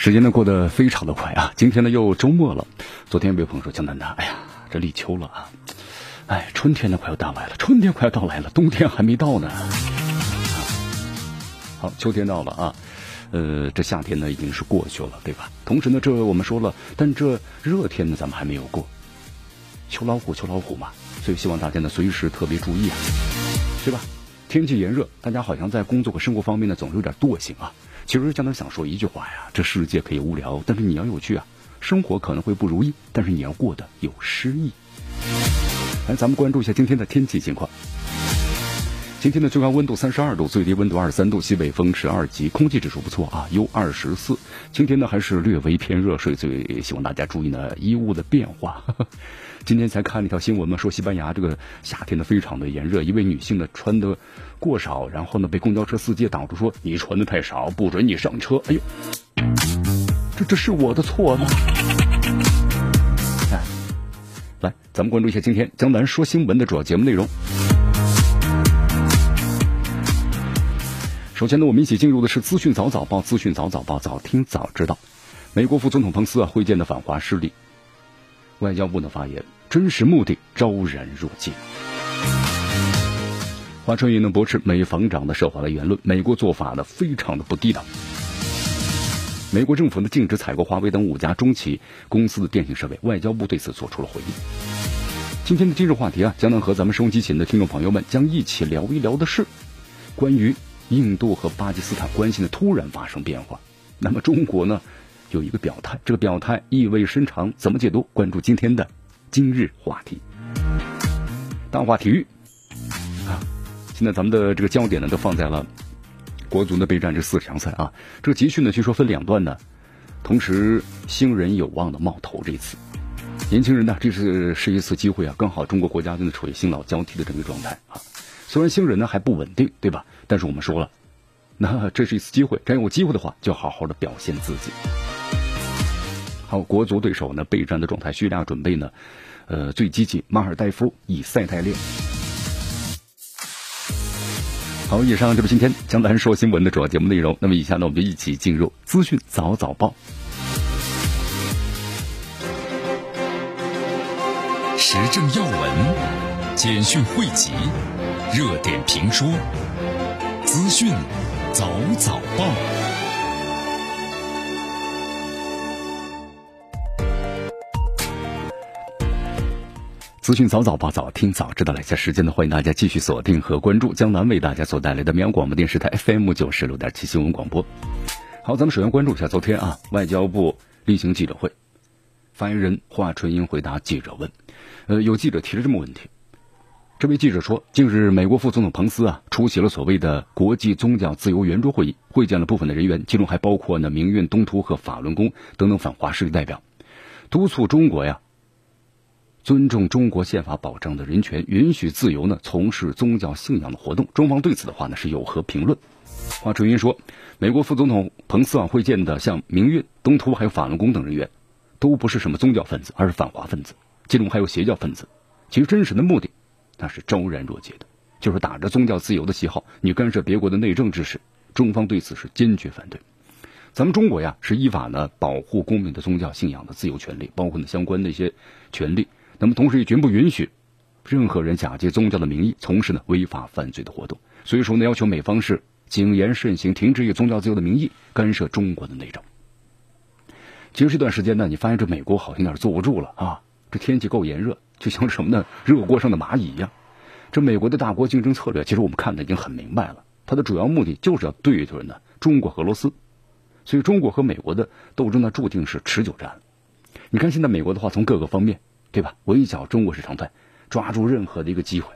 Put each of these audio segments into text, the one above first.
时间呢过得非常的快啊！今天呢又周末了。昨天有朋友说江南呐，哎呀，这立秋了啊，哎，春天呢快要到来了，春天快要到来了，冬天还没到呢。好，秋天到了啊，呃，这夏天呢已经是过去了，对吧？同时呢，这我们说了，但这热天呢咱们还没有过，秋老虎，秋老虎嘛，所以希望大家呢随时特别注意啊，是吧？天气炎热，大家好像在工作和生活方面呢总是有点惰性啊。其实江南想说一句话呀，这世界可以无聊，但是你要有趣啊。生活可能会不如意，但是你要过得有诗意。来，咱们关注一下今天的天气情况。今天的最高温度三十二度，最低温度二十三度，西北风十二级，空气指数不错啊，U 二十四。今天呢还是略微偏热，所以希望大家注意呢衣物的变化。今天才看了一条新闻嘛，说西班牙这个夏天呢非常的炎热，一位女性呢穿的过少，然后呢被公交车司机挡住，说你穿的太少，不准你上车。哎呦，这这是我的错吗？来，咱们关注一下今天江南说新闻的主要节目内容。首先呢，我们一起进入的是资讯早早报，资讯早早报，早听早知道。美国副总统彭斯啊会见的反华势力。外交部的发言，真实目的昭然若揭。华春莹呢驳斥美防长的涉华的言论，美国做法呢非常的不地道。美国政府呢禁止采购华为等五家中企公司的电信设备，外交部对此做出了回应。今天的今日话题啊，将能和咱们收音机前的听众朋友们将一起聊一聊的是关于印度和巴基斯坦关系的突然发生变化。那么中国呢？有一个表态，这个表态意味深长，怎么解读？关注今天的今日话题。大话体育啊，现在咱们的这个焦点呢，都放在了国足的备战这四强赛啊。这个集训呢，据说分两段呢，同时新人有望的冒头。这次年轻人呢，这次是一次机会啊，刚好中国国家队呢处于新老交替的这么一个状态啊。虽然新人呢还不稳定，对吧？但是我们说了，那这是一次机会，真有机会的话，就好好的表现自己。好，国足对手呢备战的状态，叙利亚准备呢，呃最积极，马尔代夫以赛代练。好，以上就是今天江南说新闻的主要节目内容。那么以下呢，我们就一起进入资讯早早报，时政要闻、简讯汇集、热点评说、资讯早早报。资讯早早报，早听早知道。来下时间呢，欢迎大家继续锁定和关注江南为大家所带来的绵阳广播电视台 FM 九十六点七新闻广播。好，咱们首先关注一下昨天啊，外交部例行记者会，发言人华春莹回答记者问。呃，有记者提了这么问题，这位记者说，近日美国副总统彭斯啊出席了所谓的国际宗教自由圆桌会议，会见了部分的人员，其中还包括呢明运东突和法轮功等等反华势力代表，督促中国呀。尊重中国宪法保障的人权，允许自由呢从事宗教信仰的活动。中方对此的话呢是有何评论？华春莹说，美国副总统彭斯啊会见的像明运、东突还有法轮功等人员，都不是什么宗教分子，而是反华分子，其中还有邪教分子。其实真实的目的，那是昭然若揭的，就是打着宗教自由的旗号，你干涉别国的内政之事。中方对此是坚决反对。咱们中国呀是依法呢保护公民的宗教信仰的自由权利，包括呢相关的一些权利。那么，同时也绝不允许任何人假借宗教的名义从事呢违法犯罪的活动。所以说呢，要求美方是谨言慎行，停止以宗教自由的名义干涉中国的内政。其实这段时间呢，你发现这美国好像有点坐不住了啊！这天气够炎热，就像什么呢？热锅上的蚂蚁一样。这美国的大国竞争策略，其实我们看的已经很明白了，它的主要目的就是要对准呢中国和俄罗斯。所以，中国和美国的斗争呢，注定是持久战。你看现在美国的话，从各个方面。对吧？围剿中国是常态，抓住任何的一个机会，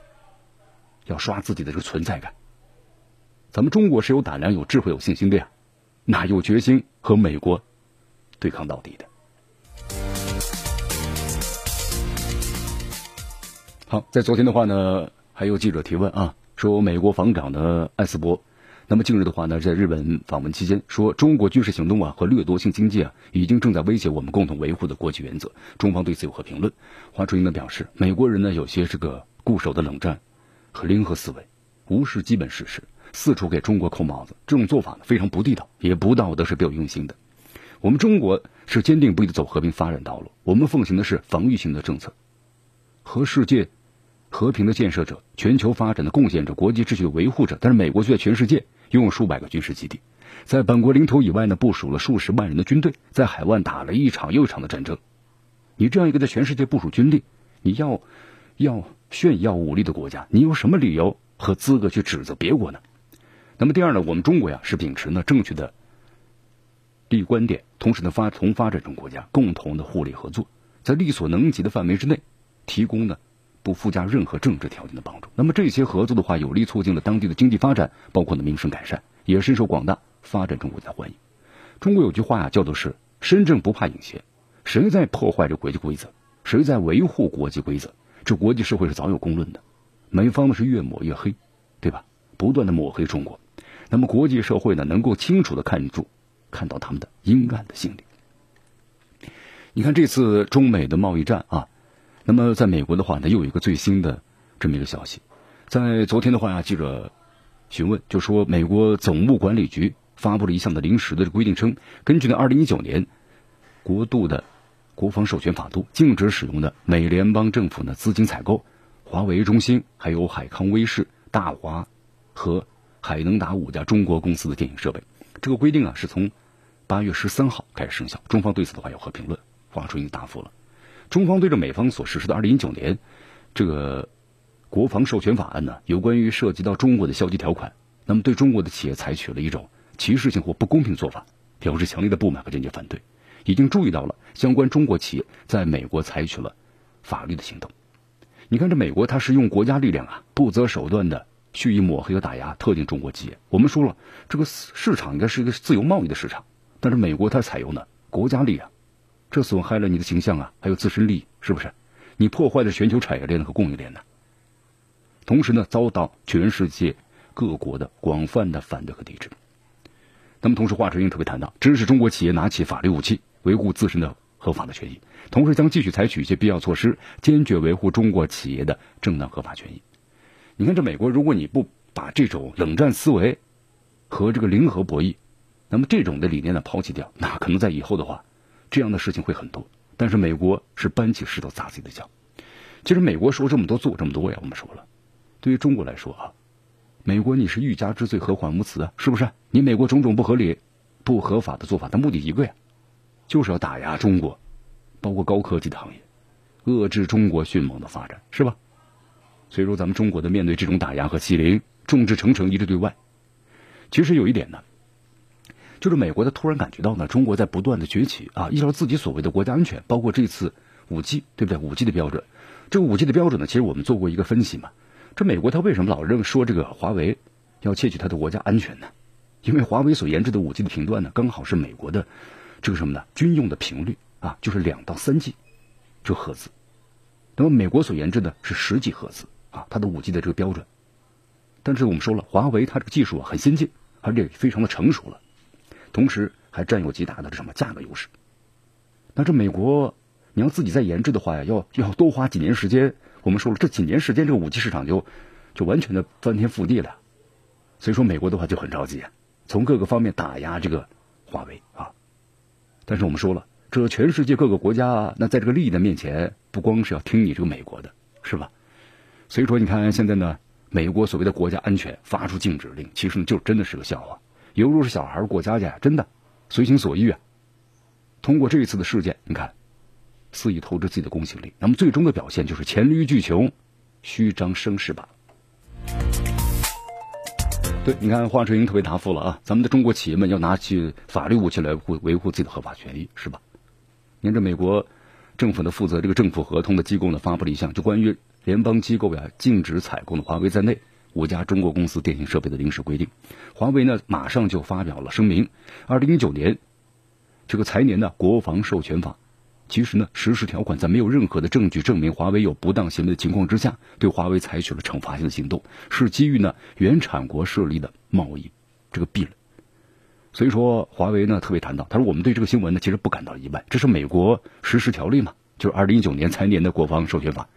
要刷自己的这个存在感。咱们中国是有胆量、有智慧、有信心的呀，哪有决心和美国对抗到底的？好，在昨天的话呢，还有记者提问啊，说美国防长的艾斯伯，那么近日的话呢，在日本访问期间说，中国军事行动啊和掠夺性经济啊，已经正在威胁我们共同维护的国际原则。中方对此有何评论？华春莹呢表示，美国人呢有些这个固守的冷战和零和思维，无视基本事实，四处给中国扣帽子，这种做法呢非常不地道，也不道德，是别有用心的。我们中国是坚定不移的走和平发展道路，我们奉行的是防御性的政策，和世界。和平的建设者、全球发展的贡献者、国际秩序的维护者，但是美国却在全世界拥有数百个军事基地，在本国领土以外呢部署了数十万人的军队，在海湾打了一场又一场的战争。你这样一个在全世界部署军力、你要要炫耀武力的国家，你有什么理由和资格去指责别国呢？那么第二呢，我们中国呀是秉持呢正确的利益观点，同时呢发同发展中国家共同的互利合作，在力所能及的范围之内提供呢。不附加任何政治条件的帮助，那么这些合作的话，有力促进了当地的经济发展，包括呢民生改善，也深受广大发展中国家欢迎。中国有句话呀，叫做是“身正不怕影斜”，谁在破坏这国际规则，谁在维护国际规则，这国际社会是早有公论的。美方呢是越抹越黑，对吧？不断的抹黑中国，那么国际社会呢能够清楚的看住，看到他们的阴暗的心理。你看这次中美的贸易战啊。那么，在美国的话呢，又有一个最新的这么一个消息，在昨天的话呀，记者询问就说，美国总务管理局发布了一项的临时的规定，称根据呢二零一九年国度的国防授权法度，禁止使用的美联邦政府呢资金采购华为、中兴、还有海康威视、大华和海能达五家中国公司的电影设备。这个规定啊，是从八月十三号开始生效。中方对此的话有何评论？华春莹答复了。中方对着美方所实施的二零一九年这个国防授权法案呢，有关于涉及到中国的消极条款，那么对中国的企业采取了一种歧视性或不公平做法，表示强烈的不满和坚决反对。已经注意到了相关中国企业在美国采取了法律的行动。你看，这美国它是用国家力量啊，不择手段的蓄意抹黑和打压特定中国企业。我们说了，这个市场应该是一个自由贸易的市场，但是美国它采用的国家力量。这损害了你的形象啊，还有自身利益，是不是？你破坏了全球产业链和供应链呢？同时呢，遭到全世界各国的广泛的反对和抵制。那么，同时华春莹特别谈到，支持中国企业拿起法律武器，维护自身的合法的权益，同时将继续采取一些必要措施，坚决维护中国企业的正当合法权益。你看，这美国，如果你不把这种冷战思维和这个零和博弈，那么这种的理念呢抛弃掉，那可能在以后的话。这样的事情会很多，但是美国是搬起石头砸自己的脚。其实美国说这么多做这么多呀，我们说了，对于中国来说啊，美国你是欲加之罪，何患无辞啊？是不是？你美国种种不合理、不合法的做法，的目的一个呀，就是要打压中国，包括高科技的行业，遏制中国迅猛的发展，是吧？所以说，咱们中国的面对这种打压和欺凌，众志成城，一致对外。其实有一点呢。就是美国，他突然感觉到呢，中国在不断的崛起啊，依照自己所谓的国家安全，包括这次五 G，对不对？五 G 的标准，这个五 G 的标准呢，其实我们做过一个分析嘛。这美国他为什么老认说这个华为要窃取它的国家安全呢？因为华为所研制的五 G 的频段呢，刚好是美国的这个什么呢？军用的频率啊，就是两到三 G 这赫兹。那么美国所研制的是十几赫兹啊，它的五 G 的这个标准。但是我们说了，华为它这个技术啊很先进，而且非常的成熟了。同时还占有极大的什么价格优势？那这美国你要自己再研制的话呀，要要多花几年时间。我们说了，这几年时间，这个武器市场就就完全的翻天覆地了。所以说，美国的话就很着急，从各个方面打压这个华为啊。但是我们说了，这全世界各个国家，那在这个利益的面前，不光是要听你这个美国的，是吧？所以说，你看现在呢，美国所谓的国家安全发出禁止令，其实呢就真的是个笑话。犹如是小孩过家家，真的随心所欲啊！通过这一次的事件，你看肆意透支自己的公信力，那么最终的表现就是黔驴技穷，虚张声势吧。对，你看华春莹特别答复了啊，咱们的中国企业们要拿起法律武器来护维护自己的合法权益，是吧？您这美国政府的负责这个政府合同的机构呢，发布了一项就关于联邦机构呀禁止采购的华为在内。五家中国公司电信设备的临时规定。华为呢，马上就发表了声明。二零一九年这个财年呢，国防授权法其实呢，实施条款在没有任何的证据证明华为有不当行为的情况之下，对华为采取了惩罚性的行动，是基于呢原产国设立的贸易这个壁垒。所以说，华为呢特别谈到，他说我们对这个新闻呢其实不感到意外，这是美国实施条例嘛，就是二零一九年财年的国防授权法。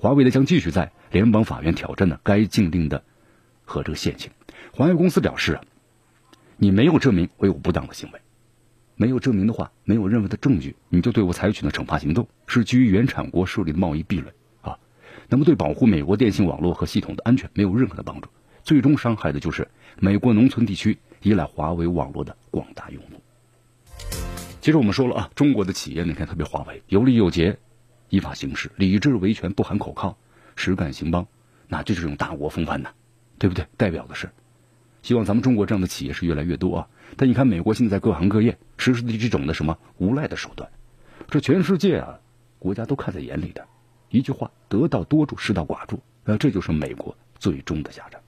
华为呢将继续在联邦法院挑战呢该禁令的和这个限行。华为公司表示，你没有证明我有不当的行为，没有证明的话，没有任何的证据，你就对我采取了惩罚行动，是基于原产国设立的贸易壁垒啊。那么对保护美国电信网络和系统的安全没有任何的帮助，最终伤害的就是美国农村地区。依赖华为网络的广大用户。其实我们说了啊，中国的企业你看特别华为有理有节，依法行事，理智维权不喊口号，实干兴邦，那这是种大国风范呐，对不对？代表的是，希望咱们中国这样的企业是越来越多啊。但你看美国现在各行各业实施的这种的什么无赖的手段，这全世界啊国家都看在眼里的，一句话，得道多助，失道寡助，那这就是美国最终的下场。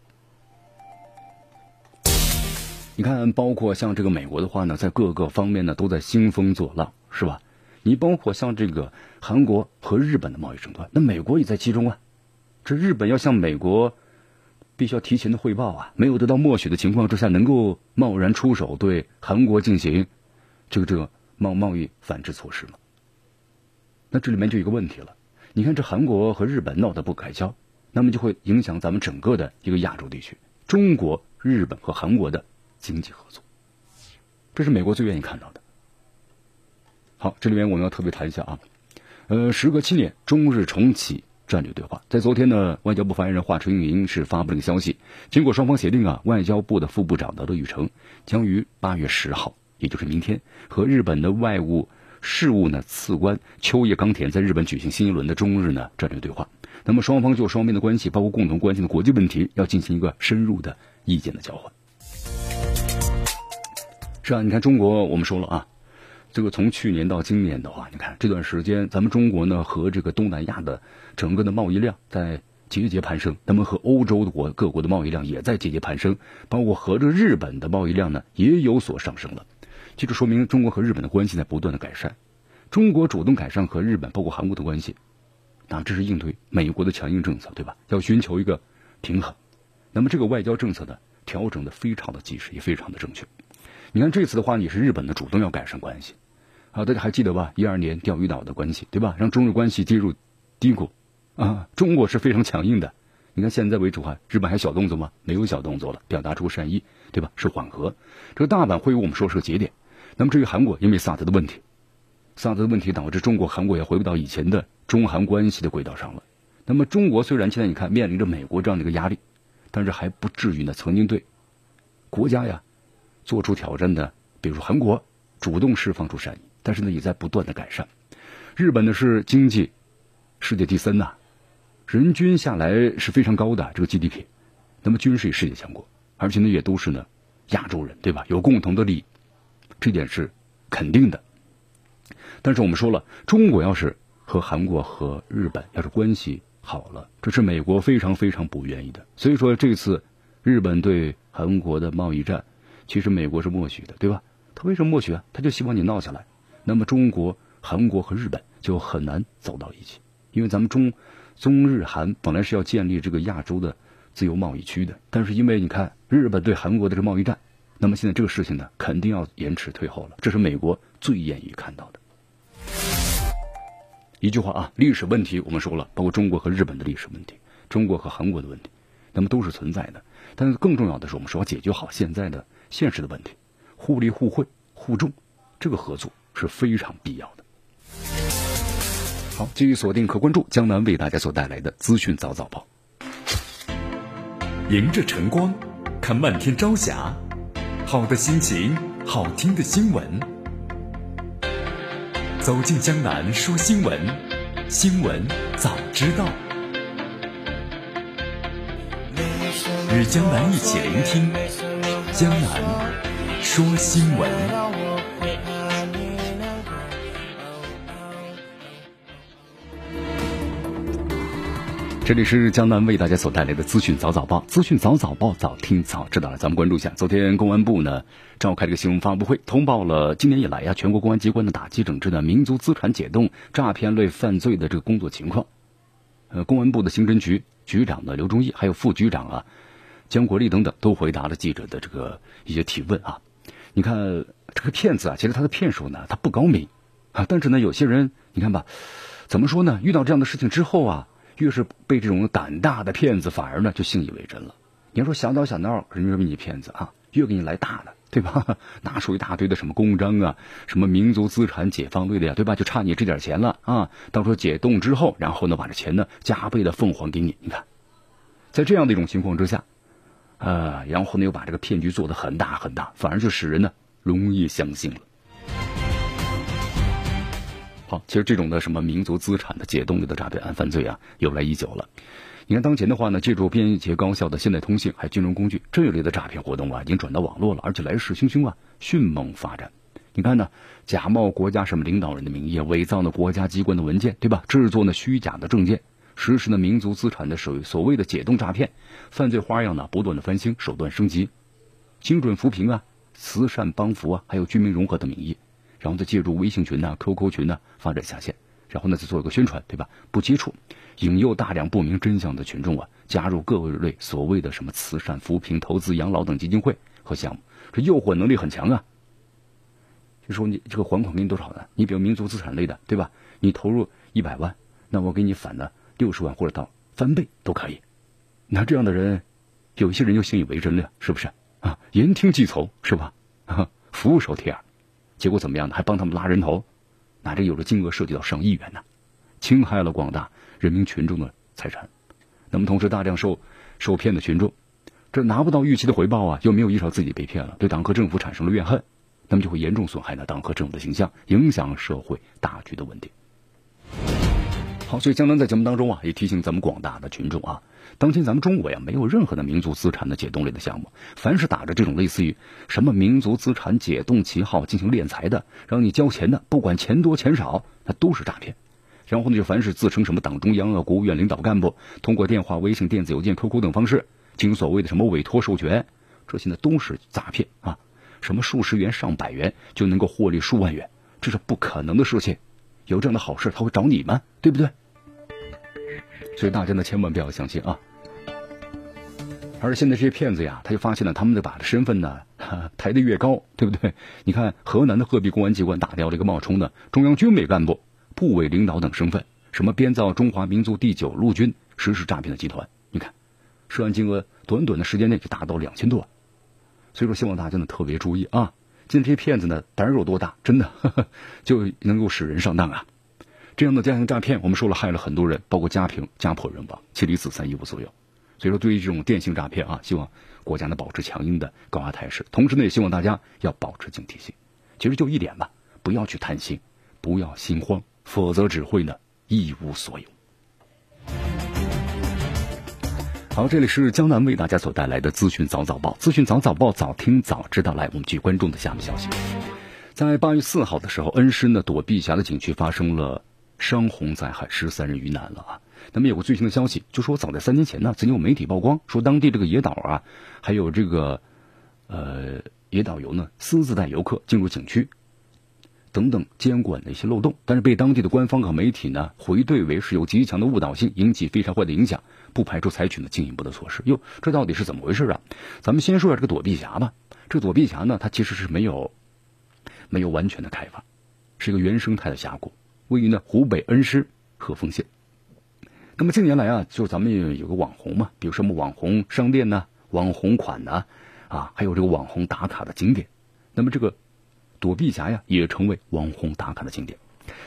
你看，包括像这个美国的话呢，在各个方面呢都在兴风作浪，是吧？你包括像这个韩国和日本的贸易争端，那美国也在其中啊。这日本要向美国必须要提前的汇报啊，没有得到默许的情况之下，能够贸然出手对韩国进行这个这个贸贸易反制措施吗？那这里面就有一个问题了。你看，这韩国和日本闹得不可开交，那么就会影响咱们整个的一个亚洲地区，中国、日本和韩国的。经济合作，这是美国最愿意看到的。好，这里面我们要特别谈一下啊，呃，时隔七年，中日重启战略对话。在昨天呢，外交部发言人华春莹是发布了个消息，经过双方协定啊，外交部的副部长的乐宇成将于八月十号，也就是明天，和日本的外务事务呢次官秋叶刚田在日本举行新一轮的中日呢战略对话。那么双方就双边的关系，包括共同关心的国际问题，要进行一个深入的意见的交换。是啊，你看中国，我们说了啊，这个从去年到今年的话，你看这段时间，咱们中国呢和这个东南亚的整个的贸易量在节节攀升，那么和欧洲的国各国的贸易量也在节节攀升，包括和这日本的贸易量呢也有所上升了，这就说明中国和日本的关系在不断的改善，中国主动改善和日本包括韩国的关系，那这是应对美国的强硬政策，对吧？要寻求一个平衡，那么这个外交政策呢调整的非常的及时，也非常的正确。你看这次的话，也是日本的主动要改善关系，啊，大家还记得吧？一二年钓鱼岛的关系，对吧？让中日关系跌入低谷，啊，中国是非常强硬的。你看现在为止话，日本还小动作吗？没有小动作了，表达出善意，对吧？是缓和。这个大阪会议我们说是个节点。那么至于韩国，因为萨德的问题，萨德的问题导致中国、韩国也回不到以前的中韩关系的轨道上了。那么中国虽然现在你看面临着美国这样的一个压力，但是还不至于呢，曾经对国家呀。做出挑战的，比如说韩国主动释放出善意，但是呢也在不断的改善。日本呢是经济世界第三呐，人均下来是非常高的这个 GDP，那么军事也世界强国，而且呢也都是呢亚洲人对吧？有共同的利益，这点是肯定的。但是我们说了，中国要是和韩国和日本要是关系好了，这是美国非常非常不愿意的。所以说这次日本对韩国的贸易战。其实美国是默许的，对吧？他为什么默许啊？他就希望你闹下来，那么中国、韩国和日本就很难走到一起，因为咱们中、中日韩本来是要建立这个亚洲的自由贸易区的，但是因为你看日本对韩国的这贸易战，那么现在这个事情呢，肯定要延迟退后了，这是美国最愿意看到的。一句话啊，历史问题我们说了，包括中国和日本的历史问题，中国和韩国的问题，那么都是存在的。但是更重要的是，我们说解决好现在的。现实的问题，互利互惠互助，这个合作是非常必要的。好，继续锁定和关注江南为大家所带来的资讯早早报。迎着晨光，看漫天朝霞，好的心情，好听的新闻。走进江南说新闻，新闻早知道。与江南一起聆听。江南说新闻，这里是江南为大家所带来的资讯早早报，资讯早早报，早听早知道了。咱们关注一下，昨天公安部呢召开这个新闻发布会，通报了今年以来呀，全国公安机关的打击整治的民族资产解冻、诈骗类犯罪的这个工作情况。呃，公安部的刑侦局局长呢刘忠义，还有副局长啊江国立等等，都回答了记者的这个一些提问啊。你看这个骗子啊，其实他的骗术呢，他不高明啊，但是呢，有些人你看吧，怎么说呢？遇到这样的事情之后啊。越是被这种胆大的骗子，反而呢就信以为真了。你要说小打小闹，人家说你骗子啊，越给你来大的，对吧？拿出一大堆的什么公章啊，什么民族资产解放类的呀，对吧？就差你这点钱了啊！到时候解冻之后，然后呢把这钱呢加倍的奉还给你。你看，在这样的一种情况之下，呃，然后呢又把这个骗局做得很大很大，反而就使人呢容易相信了。好，其实这种的什么民族资产的解冻类的诈骗案犯罪啊，由来已久了。你看当前的话呢，借助便捷高效的现代通信还有金融工具，这一类的诈骗活动啊，已经转到网络了，而且来势汹汹啊，迅猛发展。你看呢，假冒国家什么领导人的名义，伪造呢国家机关的文件，对吧？制作呢虚假的证件，实施呢民族资产的所所谓的解冻诈骗，犯罪花样呢不断的翻新，手段升级，精准扶贫啊，慈善帮扶啊，还有居民融合的名义。然后再借助微信群呐、QQ 群呐发展下线，然后呢再做一个宣传，对吧？不接触，引诱大量不明真相的群众啊加入各类所谓的什么慈善、扶贫、投资、养老等基金会和项目，这诱惑能力很强啊。就说你这个还款给你多少呢？你比如民族资产类的，对吧？你投入一百万，那我给你返了六十万或者到翻倍都可以。那这样的人，有些人就信以为真了，是不是啊？言听计从，是吧？服务手帖。结果怎么样呢？还帮他们拉人头，那这有的金额涉及到上亿元呢，侵害了广大人民群众的财产。那么同时，大量受受骗的群众，这拿不到预期的回报啊，又没有意识到自己被骗了，对党和政府产生了怨恨，那么就会严重损害呢党和政府的形象，影响社会大局的稳定。好，所以江南在节目当中啊，也提醒咱们广大的群众啊。当今咱们中国呀，没有任何的民族资产的解冻类的项目。凡是打着这种类似于什么民族资产解冻旗号进行敛财的，让你交钱的，不管钱多钱少，那都是诈骗。然后呢，就凡是自称什么党中央啊、国务院领导干部，通过电话、微信、电子邮件、QQ 等方式，经所谓的什么委托授权，这些呢都是诈骗啊！什么数十元、上百元就能够获利数万元，这是不可能的事情。有这样的好事，他会找你吗？对不对？所以大家呢，千万不要相信啊！而现在这些骗子呀，他就发现了，他们的把身份呢抬得越高，对不对？你看河南的鹤壁公安机关打掉了一个冒充的中央军委干部、部委领导等身份，什么编造中华民族第九路军实施诈骗的集团，你看涉案金额短短的时间内就达到两千多万。所以说，希望大家呢特别注意啊！今天这些骗子呢胆儿有多大，真的 就能够使人上当啊！这样的家庭诈骗，我们说了害了很多人，包括家庭家破人亡，妻离子散，一无所有。所以说，对于这种电信诈骗啊，希望国家呢保持强硬的高压态势，同时呢，也希望大家要保持警惕性。其实就一点吧，不要去贪心，不要心慌，否则只会呢一无所有。好，这里是江南为大家所带来的资讯早早报，资讯早早报，早听早知道。来，我们继续关注的下面消息，在八月四号的时候，恩施呢躲避峡的景区发生了。山洪灾害，十三人遇难了啊！那么有个最新的消息，就说早在三年前呢，曾经有媒体曝光说，当地这个野导啊，还有这个呃野导游呢，私自带游客进入景区等等监管的一些漏洞，但是被当地的官方和媒体呢回怼为是有极强的误导性，引起非常坏的影响，不排除采取呢进一步的措施。哟，这到底是怎么回事啊？咱们先说下这个躲避峡吧。这个躲避峡呢，它其实是没有没有完全的开发，是一个原生态的峡谷。位于呢湖北恩施鹤峰县。那么近年来啊，就咱们有个网红嘛，比如什么网红商店呢、网红款呢，啊，还有这个网红打卡的景点。那么这个躲避峡呀，也成为网红打卡的景点。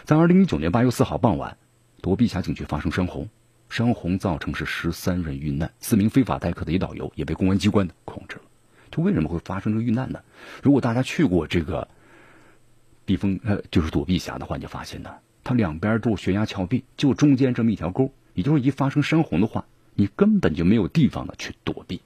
在二零一九年八月四号傍晚，躲避峡景区发生山洪，山洪造成是十三人遇难，四名非法代客的一导游也被公安机关控制了。这为什么会发生这个遇难呢？如果大家去过这个避风呃，就是躲避峡的话，你就发现呢。它两边都悬崖峭壁，就中间这么一条沟，也就是一发生山洪的话，你根本就没有地方呢去躲避。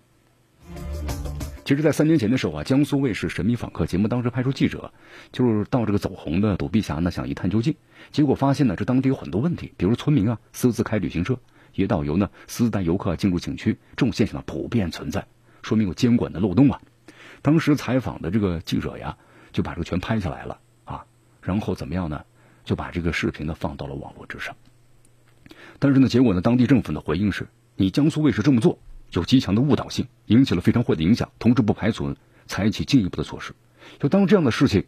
其实，在三年前的时候啊，江苏卫视《神秘访客》节目当时派出记者，就是到这个走红的躲避峡呢，想一探究竟。结果发现呢，这当地有很多问题，比如村民啊私自开旅行车，野导游呢私自带游客进入景区，这种现象呢普遍存在，说明有监管的漏洞啊。当时采访的这个记者呀，就把这个全拍下来了啊，然后怎么样呢？就把这个视频呢放到了网络之上。但是呢，结果呢，当地政府的回应是：你江苏卫视这么做有极强的误导性，引起了非常坏的影响，同时不排除采取进一步的措施。就当这样的事情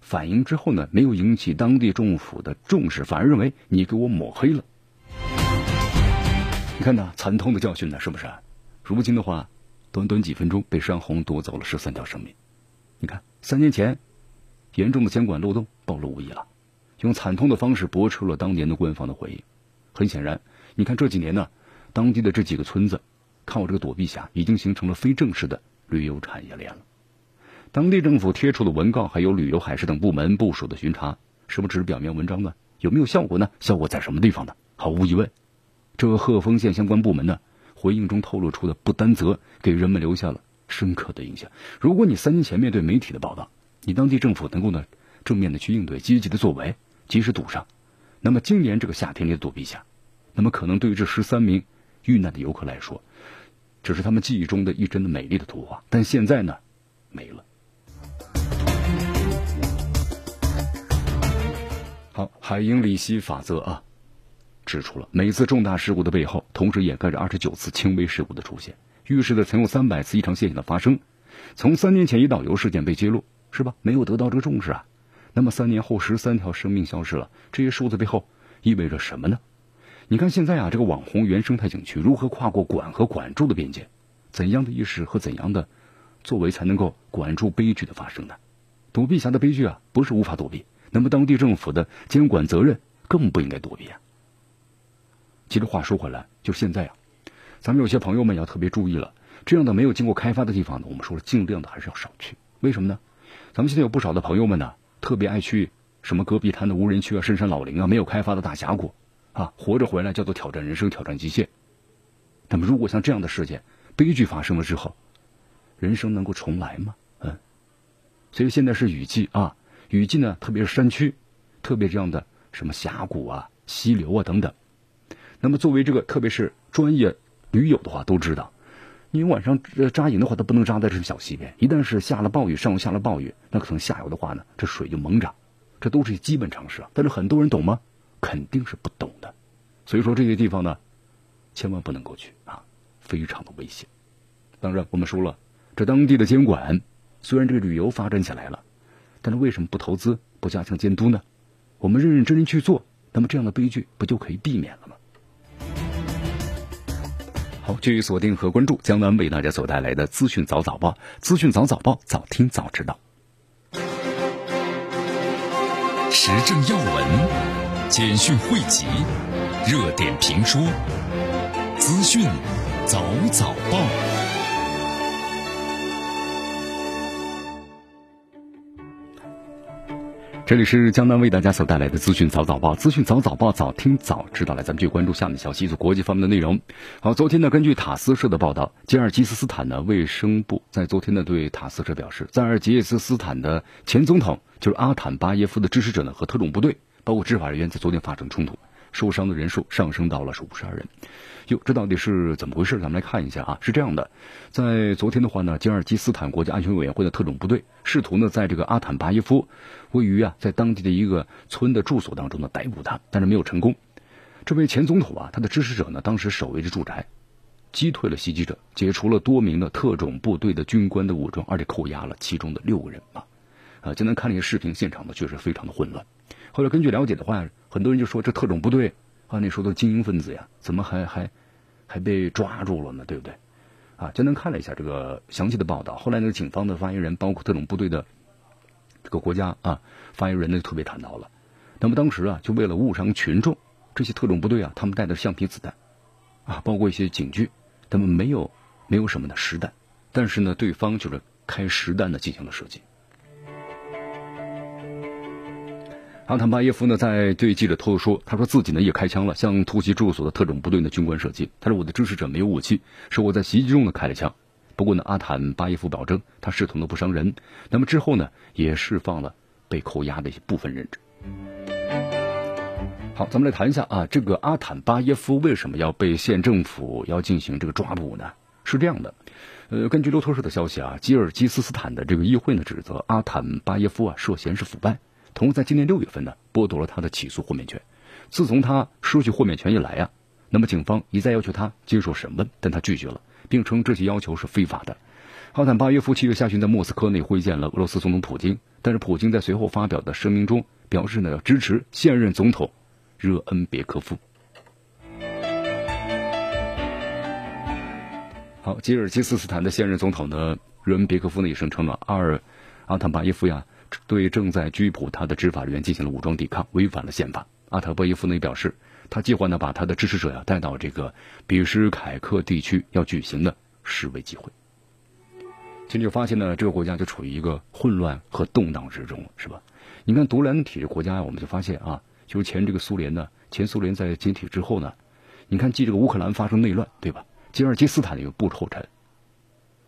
反映之后呢，没有引起当地政府的重视，反而认为你给我抹黑了。你看呢，惨痛的教训呢，是不是？如今的话，短短几分钟被山洪夺走了十三条生命。你看，三年前严重的监管漏洞暴露无遗了，用惨痛的方式驳斥了当年的官方的回应。很显然，你看这几年呢，当地的这几个村子，看我这个躲避下，已经形成了非正式的旅游产业链了。当地政府贴出的文告，还有旅游海事等部门部署的巡查，是不是只是表面文章呢？有没有效果呢？效果在什么地方呢？毫无疑问，这个鹤峰县相关部门呢，回应中透露出的不担责，给人们留下了深刻的印象。如果你三年前面对媒体的报道，你当地政府能够呢正面的去应对，积极的作为，及时堵上，那么今年这个夏天里的躲避下。那么，可能对于这十三名遇难的游客来说，只是他们记忆中的一帧的美丽的图画。但现在呢，没了。好，海因里希法则啊，指出了每次重大事故的背后，同时掩盖着二十九次轻微事故的出现，预示着曾有三百次异常现象的发生。从三年前一导游事件被揭露，是吧？没有得到这个重视啊。那么三年后，十三条生命消失了，这些数字背后意味着什么呢？你看现在啊，这个网红原生态景区如何跨过管和管住的边界？怎样的意识和怎样的作为才能够管住悲剧的发生呢？躲避侠的悲剧啊，不是无法躲避，那么当地政府的监管责任更不应该躲避啊。其实话说回来，就现在啊，咱们有些朋友们要特别注意了，这样的没有经过开发的地方呢，我们说了尽量的还是要少去。为什么呢？咱们现在有不少的朋友们呢，特别爱去什么戈壁滩的无人区啊、深山老林啊、没有开发的大峡谷。啊，活着回来叫做挑战人生、挑战极限。那么，如果像这样的事件、悲剧发生了之后，人生能够重来吗？嗯，所以现在是雨季啊，雨季呢，特别是山区，特别这样的什么峡谷啊、溪流啊等等。那么，作为这个特别是专业驴友的话，都知道，你晚上扎营的话，都不能扎在这小溪边。一旦是下了暴雨，上午下了暴雨，那可能下游的话呢，这水就猛涨，这都是基本常识啊。但是很多人懂吗？肯定是不懂的，所以说这些地方呢，千万不能够去啊，非常的危险。当然，我们说了，这当地的监管虽然这个旅游发展起来了，但是为什么不投资、不加强监督呢？我们认认真真去做，那么这样的悲剧不就可以避免了吗？好，继续锁定和关注江南为大家所带来的资讯早早报，资讯早早报，早听早知道，时政要闻。简讯汇集，热点评说，资讯早早报。这里是江南为大家所带来的资讯早早报，资讯早早报，早听早知道。来，咱们继续关注下面消息，做国际方面的内容。好，昨天呢，根据塔斯社的报道，吉尔吉斯斯坦的卫生部在昨天呢对塔斯社表示，在吉尔吉斯斯坦的前总统就是阿坦巴耶夫的支持者呢和特种部队。包括执法人员在昨天发生冲突，受伤的人数上升到了是五十二人。哟，这到底是怎么回事？咱们来看一下啊，是这样的，在昨天的话呢，吉尔吉斯坦国家安全委员会的特种部队试图呢，在这个阿坦巴耶夫位于啊，在当地的一个村的住所当中呢逮捕他，但是没有成功。这位前总统啊，他的支持者呢，当时守卫着住宅，击退了袭击者，解除了多名的特种部队的军官的武装，而且扣押了其中的六个人啊。啊，今天看了一些视频，现场呢确实非常的混乱。后来根据了解的话，很多人就说这特种部队啊，那时候的精英分子呀，怎么还还还被抓住了呢？对不对？啊，今天看了一下这个详细的报道。后来那个警方的发言人，包括特种部队的这个国家啊发言人呢就，特别谈到了。那么当时啊，就为了误伤群众，这些特种部队啊，他们带的橡皮子弹啊，包括一些警具，他们没有没有什么的实弹，但是呢，对方就是开实弹的进行了射击。阿坦巴耶夫呢，在对记者透露说，他说自己呢也开枪了，向突袭住所的特种部队的军官射击。他说我的支持者没有武器，是我在袭击中呢开了枪。不过呢，阿坦巴耶夫保证他试图呢不伤人。那么之后呢，也释放了被扣押的一些部分人质。好，咱们来谈一下啊，这个阿坦巴耶夫为什么要被县政府要进行这个抓捕呢？是这样的，呃，根据路透社的消息啊，吉尔吉斯斯坦的这个议会呢指责阿坦巴耶夫啊涉嫌是腐败，同时在今年六月份呢剥夺了他的起诉豁免权。自从他失去豁免权以来啊，那么警方一再要求他接受审问，但他拒绝了，并称这些要求是非法的。阿坦巴耶夫七月下旬在莫斯科内会见了俄罗斯总统普京，但是普京在随后发表的声明中表示呢要支持现任总统。热恩别科夫，好，吉尔吉斯斯坦的现任总统呢，热恩别科夫呢也声称了，阿尔阿坦巴耶夫呀对正在拘捕他的执法人员进行了武装抵抗，违反了宪法。阿塔波耶夫呢表示，他计划呢把他的支持者呀带到这个比什凯克地区要举行的示威集会。其实就发现呢，这个国家就处于一个混乱和动荡之中，是吧？你看独联体制国家呀，我们就发现啊。就是前这个苏联呢，前苏联在解体之后呢，你看继这个乌克兰发生内乱，对吧？吉尔吉斯斯坦又步后尘，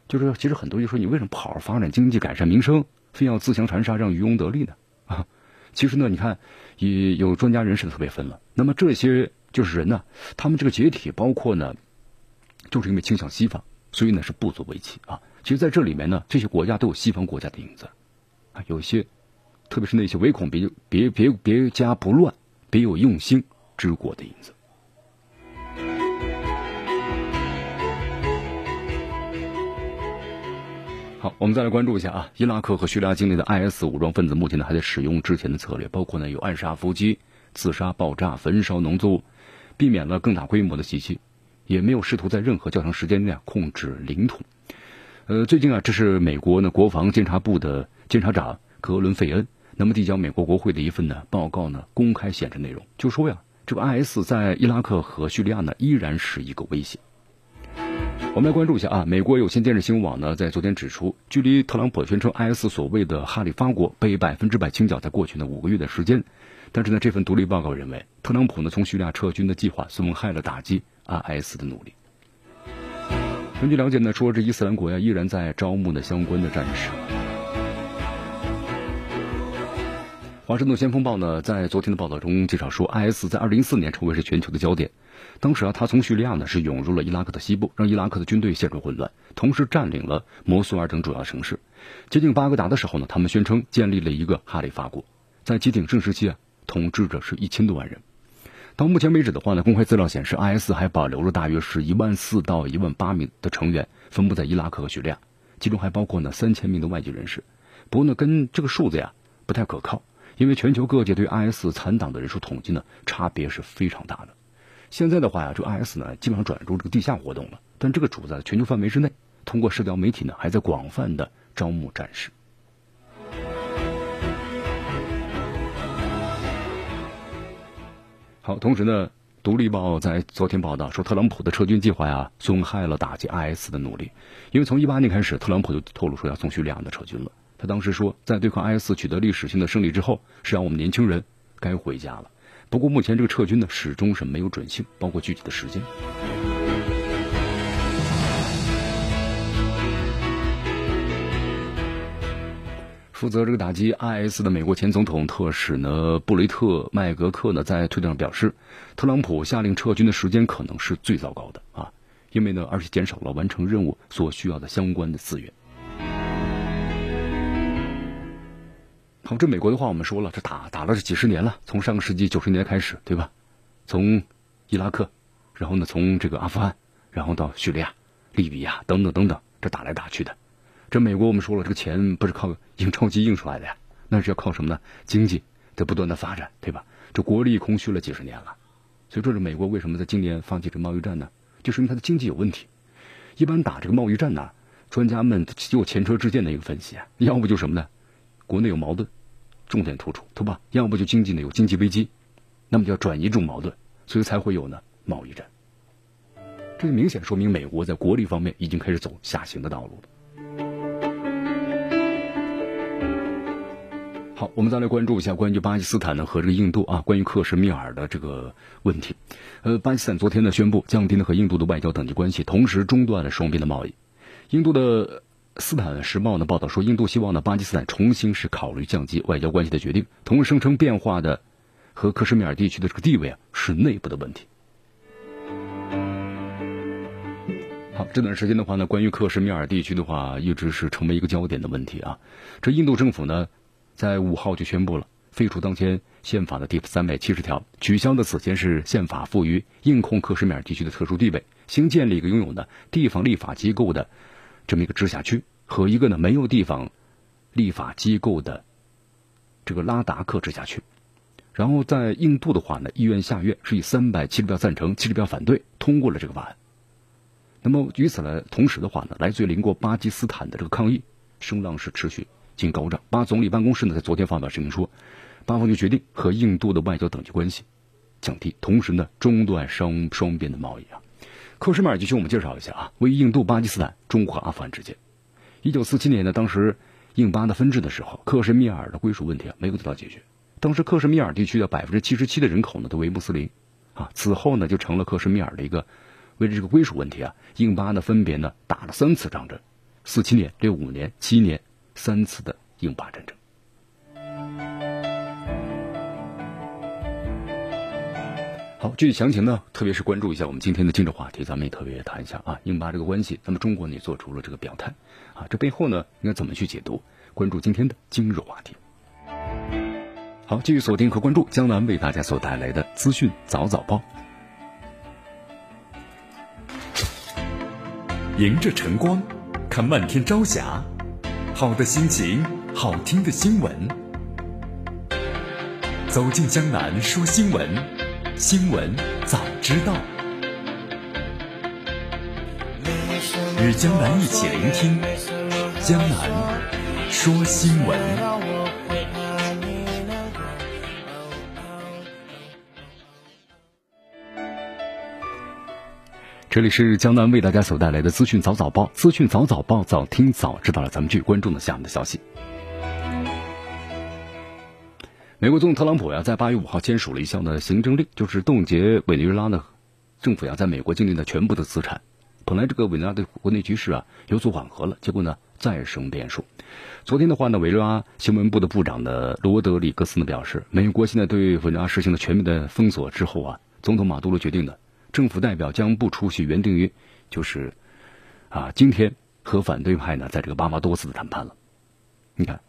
就是其实很多就说你为什么不好好发展经济、改善民生，非要自相残杀，让渔翁得利呢？啊，其实呢，你看也有专家人士特别分了。那么这些就是人呢，他们这个解体，包括呢，就是因为倾向西方，所以呢是不足为奇啊。其实在这里面呢，这些国家都有西方国家的影子啊，有些。特别是那些唯恐别别别别家不乱、别有用心之国的影子。好，我们再来关注一下啊，伊拉克和叙利亚境内的 IS 武装分子目前呢还在使用之前的策略，包括呢有暗杀伏击、自杀、爆炸、焚烧农作物，避免了更大规模的袭击，也没有试图在任何较长时间内控制领土。呃，最近啊，这是美国呢国防监察部的监察长格伦费恩。那么递交美国国会的一份呢报告呢，公开显示内容，就说呀，这个 IS 在伊拉克和叙利亚呢依然是一个威胁。我们来关注一下啊，美国有线电视新闻网呢在昨天指出，距离特朗普宣称 IS 所谓的哈里发国被百分之百清剿在过去的五个月的时间，但是呢，这份独立报告认为，特朗普呢从叙利亚撤军的计划损害了打击 IS 的努力。根据了解呢，说这伊斯兰国呀依然在招募呢相关的战士。华盛顿先锋报呢，在昨天的报道中介绍说，IS 在2014年成为是全球的焦点。当时啊，他从叙利亚呢是涌入了伊拉克的西部，让伊拉克的军队陷入混乱，同时占领了摩苏尔等主要城市。接近巴格达的时候呢，他们宣称建立了一个哈里发国，在基鼎盛时期啊，统治着是一千多万人。到目前为止的话呢，公开资料显示，IS 还保留了大约是一万四到一万八名的成员，分布在伊拉克和叙利亚，其中还包括呢三千名的外籍人士。不过呢，跟这个数字呀不太可靠。因为全球各界对 IS 残党的人数统计呢，差别是非常大的。现在的话呀，这 IS 呢基本上转入这个地下活动了，但这个主在全球范围之内，通过社交媒体呢还在广泛的招募战士。好，同时呢，《独立报》在昨天报道说，特朗普的撤军计划呀，损害了打击 IS 的努力。因为从一八年开始，特朗普就透露说要从叙利亚的撤军了。他当时说，在对抗 IS 取得历史性的胜利之后，是让我们年轻人该回家了。不过，目前这个撤军呢，始终是没有准信，包括具体的时间。负责这个打击 IS 的美国前总统特使呢，布雷特麦格克呢，在推特上表示，特朗普下令撤军的时间可能是最糟糕的啊，因为呢，而且减少了完成任务所需要的相关的资源。好，这美国的话我们说了，这打打了这几十年了，从上个世纪九十年代开始，对吧？从伊拉克，然后呢，从这个阿富汗，然后到叙利亚、利比亚等等等等，这打来打去的。这美国我们说了，这个钱不是靠 印钞机印出来的呀，那是要靠什么呢？经济在不断的发展，对吧？这国力空虚了几十年了，所以这是美国为什么在今年放弃这贸易战呢？就是因为它的经济有问题。一般打这个贸易战呢，专家们就前车之鉴的一个分析啊，要不就什么呢？国内有矛盾，重点突出，对吧？要不就经济呢有经济危机，那么就要转移这种矛盾，所以才会有呢贸易战。这就明显说明美国在国力方面已经开始走下行的道路了。好，我们再来关注一下关于巴基斯坦呢和这个印度啊，关于克什米尔的这个问题。呃，巴基斯坦昨天呢宣布降低了和印度的外交等级关系，同时中断了双边的贸易。印度的。斯坦时报呢报道说，印度希望呢巴基斯坦重新是考虑降级外交关系的决定，同时声称变化的和克什米尔地区的这个地位啊，是内部的问题。好，这段时间的话呢，关于克什米尔地区的话，一直是成为一个焦点的问题啊。这印度政府呢，在五号就宣布了废除当前宪法的第三百七十条，取消的此前是宪法赋予印控克什米尔地区的特殊地位，新建立一个拥有的地方立法机构的这么一个直辖区和一个呢没有地方立法机构的这个拉达克直辖区。然后在印度的话呢，议院下院是以三百七十票赞成、七十票反对通过了这个法案。那么与此呢同时的话呢，来自于邻国巴基斯坦的这个抗议声浪是持续进高涨。巴总理办公室呢在昨天发表声明说，巴方就决定和印度的外交等级关系降低，同时呢中断双双边的贸易啊。克什米尔地区我们介绍一下啊，位于印度、巴基斯坦、中国和阿富汗之间。一九四七年呢，当时印巴的分治的时候，克什米尔的归属问题啊没有得到解决。当时克什米尔地区的百分之七十七的人口呢都为穆斯林啊，此后呢就成了克什米尔的一个。为了这个归属问题啊，印巴呢分别呢打了三次战争，四七年、六五年、七年三次的印巴战争。好，具体详情呢，特别是关注一下我们今天的今日话题，咱们也特别谈一下啊，印巴这个关系。那么中国呢也做出了这个表态啊，这背后呢应该怎么去解读？关注今天的今日话题。好，继续锁定和关注江南为大家所带来的资讯早早报。迎着晨光，看漫天朝霞，好的心情，好听的新闻。走进江南说新闻，新闻早知道。与江南一起聆听江南说新闻。这里是江南为大家所带来的资讯早早报，资讯早早报，早听早知道了。咱们继续关注的下面的消息。美国总统特朗普呀，在八月五号签署了一项的行政令，就是冻结委内瑞拉的政府呀在美国境内的全部的资产。本来这个委内瑞拉的国内局势啊有所缓和了，结果呢再生变数。昨天的话呢，委内瑞拉新闻部的部长的罗德里格斯呢表示，美国现在对委内瑞拉实行了全面的封锁之后啊，总统马杜罗决定的。政府代表将不出席原定于就是啊今天和反对派呢在这个巴巴多斯的谈判了。你看，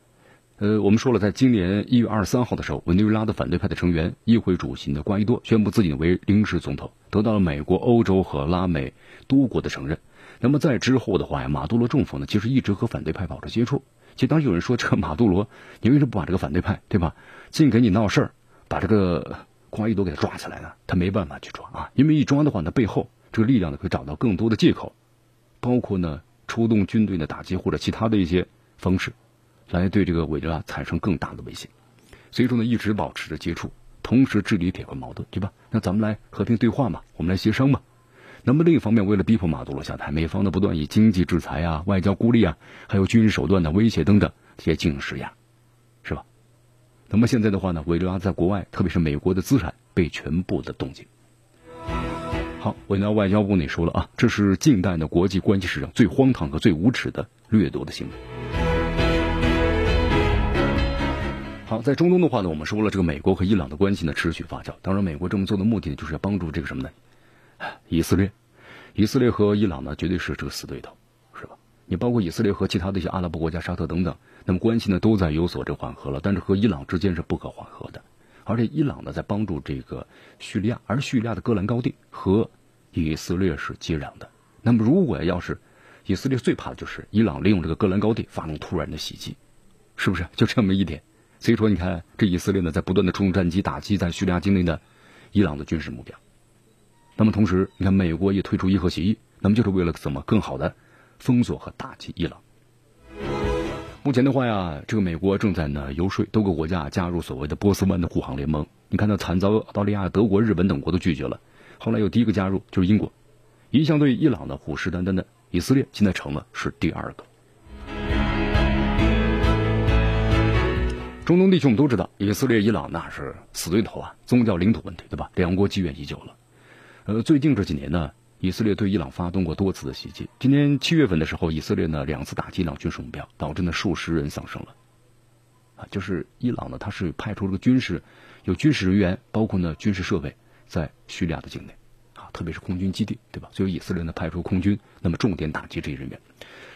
呃，我们说了，在今年一月二十三号的时候，委内瑞拉的反对派的成员议会主席的瓜伊多宣布自己为临时总统，得到了美国、欧洲和拉美多国的承认。那么在之后的话呀，马杜罗政府呢其实一直和反对派保持接触。其实当时有人说，这个马杜罗，你为什么不把这个反对派对吧，净给你闹事儿，把这个。瓜伊多给他抓起来呢，他没办法去抓啊，因为一抓的话呢，背后这个力量呢可以找到更多的借口，包括呢出动军队的打击或者其他的一些方式，来对这个委内瑞拉产生更大的威胁。所以说呢，一直保持着接触，同时治理铁棍矛盾，对吧？那咱们来和平对话嘛，我们来协商嘛。那么另一方面，为了逼迫马杜罗下台，美方呢不断以经济制裁啊、外交孤立啊，还有军事手段的威胁等等这些进行施压。是吧那么现在的话呢，委内瑞拉在国外，特别是美国的资产被全部的冻结。好，委内瑞拉外交部也说了啊，这是近代的国际关系史上最荒唐和最无耻的掠夺的行为。好，在中东的话呢，我们说了，这个美国和伊朗的关系呢持续发酵。当然，美国这么做的目的，就是要帮助这个什么呢？以色列，以色列和伊朗呢，绝对是这个死对头。是吧你包括以色列和其他的一些阿拉伯国家、沙特等等，那么关系呢都在有所这缓和了，但是和伊朗之间是不可缓和的。而且伊朗呢在帮助这个叙利亚，而叙利亚的戈兰高地和以色列是接壤的。那么如果要是以色列最怕的就是伊朗利用这个戈兰高地发动突然的袭击，是不是就这么一点？所以说你看这以色列呢在不断的出动战机打击在叙利亚境内的伊朗的军事目标。那么同时你看美国也退出伊核协议，那么就是为了怎么更好的。封锁和打击伊朗。目前的话呀，这个美国正在呢游说多个国家加入所谓的波斯湾的护航联盟。你看到惨遭澳大利亚、德国、日本等国都拒绝了，后来又第一个加入就是英国。一向对伊朗的虎视眈眈的以色列，现在成了是第二个。中东地区我们都知道，以色列、伊朗那是死对头啊，宗教领土问题对吧？两国积怨已久了。呃，最近这几年呢。以色列对伊朗发动过多次的袭击。今年七月份的时候，以色列呢两次打击伊朗军事目标，导致呢数十人丧生了。啊，就是伊朗呢，它是派出这个军事有军事人员，包括呢军事设备在叙利亚的境内啊，特别是空军基地，对吧？所以以色列呢派出空军，那么重点打击这些人员。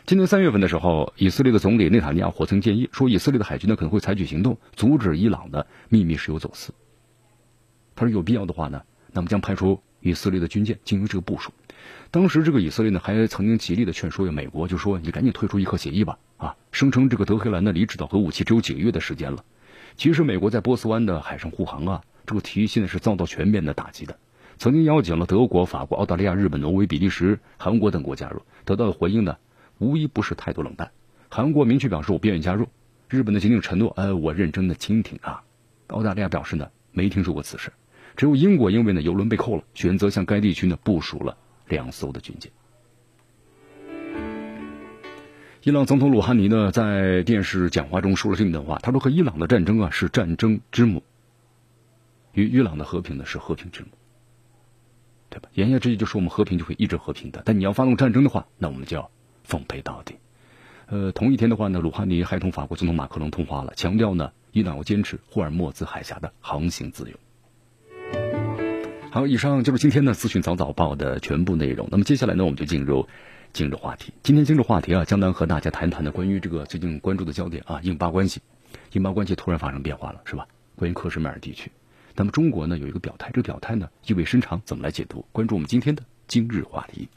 今年三月份的时候，以色列的总理内塔尼亚胡曾建议说，以色列的海军呢可能会采取行动，阻止伊朗的秘密石油走私。他说有必要的话呢，那么将派出以色列的军舰进行这个部署。当时这个以色列呢还曾经极力的劝说呀美国，就说你赶紧退出伊核协议吧，啊，声称这个德黑兰的离制造核武器只有几个月的时间了。其实美国在波斯湾的海上护航啊，这个提议现在是遭到全面的打击的。曾经邀请了德国、法国、澳大利亚、日本、挪威、比利时、韩国等国加入，得到的回应呢，无一不是态度冷淡。韩国明确表示我不愿意加入，日本的仅仅承诺，呃，我认真的倾听啊。澳大利亚表示呢，没听说过此事。只有英国因为呢油轮被扣了，选择向该地区呢部署了两艘的军舰。伊朗总统鲁哈尼呢在电视讲话中说了这么一段话，他说：“和伊朗的战争啊是战争之母，与伊朗的和平呢是和平之母，对吧？”言下之意就是我们和平就会一直和平的，但你要发动战争的话，那我们就要奉陪到底。呃，同一天的话呢，鲁哈尼还同法国总统马克龙通话了，强调呢伊朗要坚持霍尔木兹海峡的航行自由。好，以上就是今天的资讯早早报的全部内容。那么接下来呢，我们就进入今日话题。今天今日话题啊，江南和大家谈谈的关于这个最近关注的焦点啊，印巴关系，印巴关系突然发生变化了，是吧？关于克什米尔地区，那么中国呢有一个表态，这个表态呢意味深长，怎么来解读？关注我们今天的今日话题。